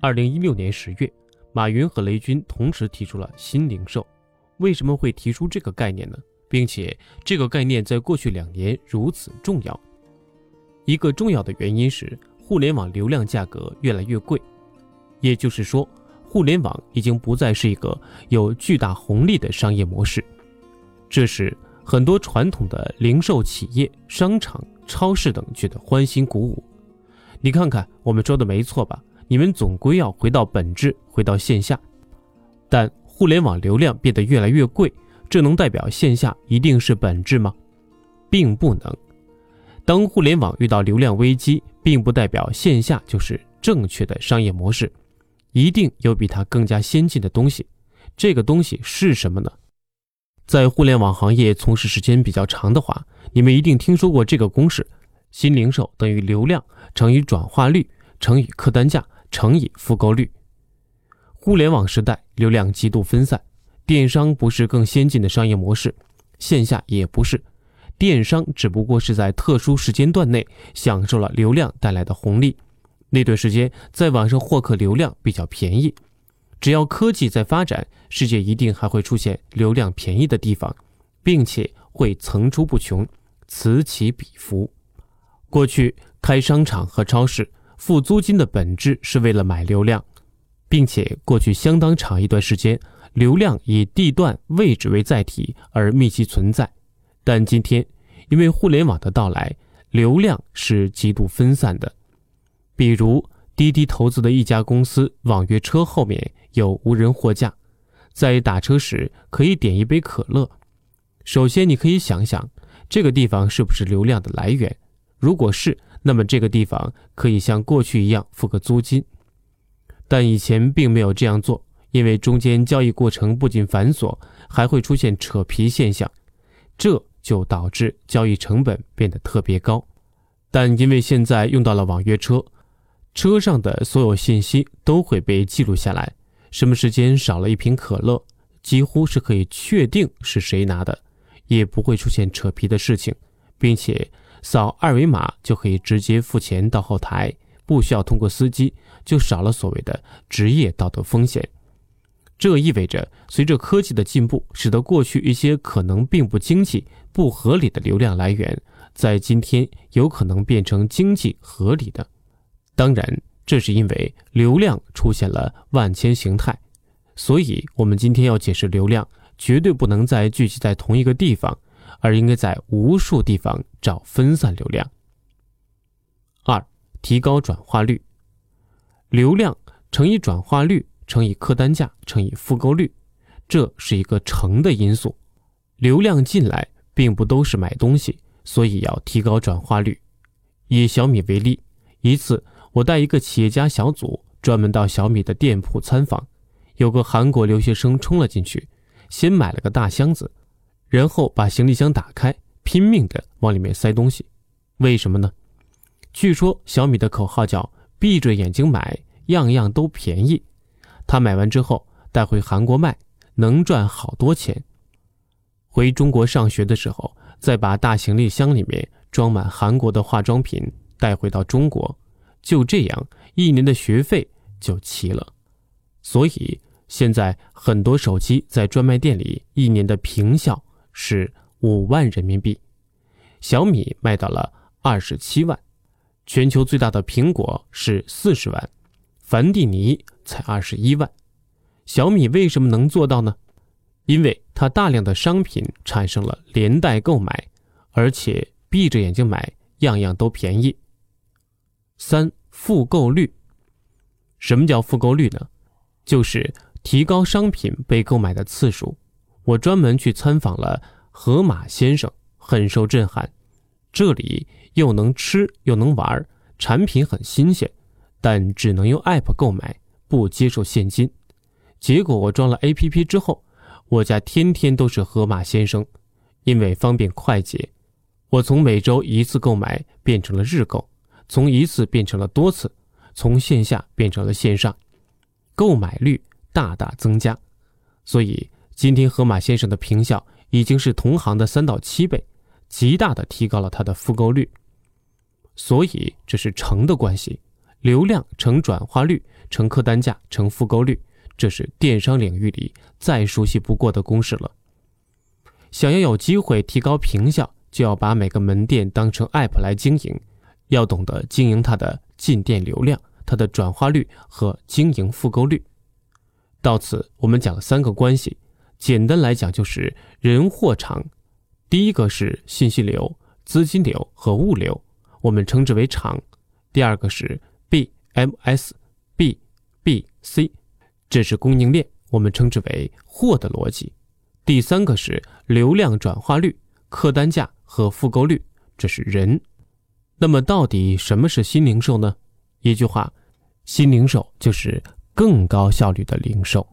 二零一六年十月，马云和雷军同时提出了新零售。为什么会提出这个概念呢？并且这个概念在过去两年如此重要，一个重要的原因是互联网流量价格越来越贵。也就是说，互联网已经不再是一个有巨大红利的商业模式。这时，很多传统的零售企业、商场、超市等觉得欢欣鼓舞。你看看，我们说的没错吧？你们总归要回到本质，回到线下。但互联网流量变得越来越贵，这能代表线下一定是本质吗？并不能。当互联网遇到流量危机，并不代表线下就是正确的商业模式，一定有比它更加先进的东西。这个东西是什么呢？在互联网行业从事时间比较长的话，你们一定听说过这个公式：新零售等于流量乘以转化率乘以客单价。乘以复购率。互联网时代，流量极度分散，电商不是更先进的商业模式，线下也不是，电商只不过是在特殊时间段内享受了流量带来的红利。那段时间，在网上获客流量比较便宜。只要科技在发展，世界一定还会出现流量便宜的地方，并且会层出不穷，此起彼伏。过去开商场和超市。付租金的本质是为了买流量，并且过去相当长一段时间，流量以地段位置为载体而密集存在。但今天，因为互联网的到来，流量是极度分散的。比如滴滴投资的一家公司网约车后面有无人货架，在打车时可以点一杯可乐。首先，你可以想想，这个地方是不是流量的来源？如果是。那么这个地方可以像过去一样付个租金，但以前并没有这样做，因为中间交易过程不仅繁琐，还会出现扯皮现象，这就导致交易成本变得特别高。但因为现在用到了网约车，车上的所有信息都会被记录下来，什么时间少了一瓶可乐，几乎是可以确定是谁拿的，也不会出现扯皮的事情，并且。扫二维码就可以直接付钱到后台，不需要通过司机，就少了所谓的职业道德风险。这意味着，随着科技的进步，使得过去一些可能并不经济、不合理的流量来源，在今天有可能变成经济合理的。当然，这是因为流量出现了万千形态，所以我们今天要解释流量，绝对不能再聚集在同一个地方。而应该在无数地方找分散流量。二、提高转化率。流量乘以转化率乘以客单价乘以复购率，这是一个乘的因素。流量进来并不都是买东西，所以要提高转化率。以小米为例，一次我带一个企业家小组专门到小米的店铺参访，有个韩国留学生冲了进去，先买了个大箱子。然后把行李箱打开，拼命的往里面塞东西，为什么呢？据说小米的口号叫“闭着眼睛买，样样都便宜”。他买完之后带回韩国卖，能赚好多钱。回中国上学的时候，再把大行李箱里面装满韩国的化妆品带回到中国，就这样一年的学费就齐了。所以现在很多手机在专卖店里一年的平效。是五万人民币，小米卖到了二十七万，全球最大的苹果是四十万，凡蒂尼才二十一万。小米为什么能做到呢？因为它大量的商品产生了连带购买，而且闭着眼睛买，样样都便宜。三复购率，什么叫复购率呢？就是提高商品被购买的次数。我专门去参访了河马先生，很受震撼。这里又能吃又能玩，产品很新鲜，但只能用 App 购买，不接受现金。结果我装了 APP 之后，我家天天都是河马先生，因为方便快捷。我从每周一次购买变成了日购，从一次变成了多次，从线下变成了线上，购买率大大增加。所以。今天河马先生的评效已经是同行的三到七倍，极大的提高了他的复购率。所以这是乘的关系，流量乘转化率乘客单价乘复购率，这是电商领域里再熟悉不过的公式了。想要有机会提高平效，就要把每个门店当成 App 来经营，要懂得经营它的进店流量、它的转化率和经营复购率。到此，我们讲了三个关系，简单来讲就是人、货、场。第一个是信息流、资金流和物流，我们称之为场；第二个是 BMS、B、B、C，这是供应链，我们称之为货的逻辑；第三个是流量转化率、客单价和复购率，这是人。那么，到底什么是新零售呢？一句话，新零售就是更高效率的零售。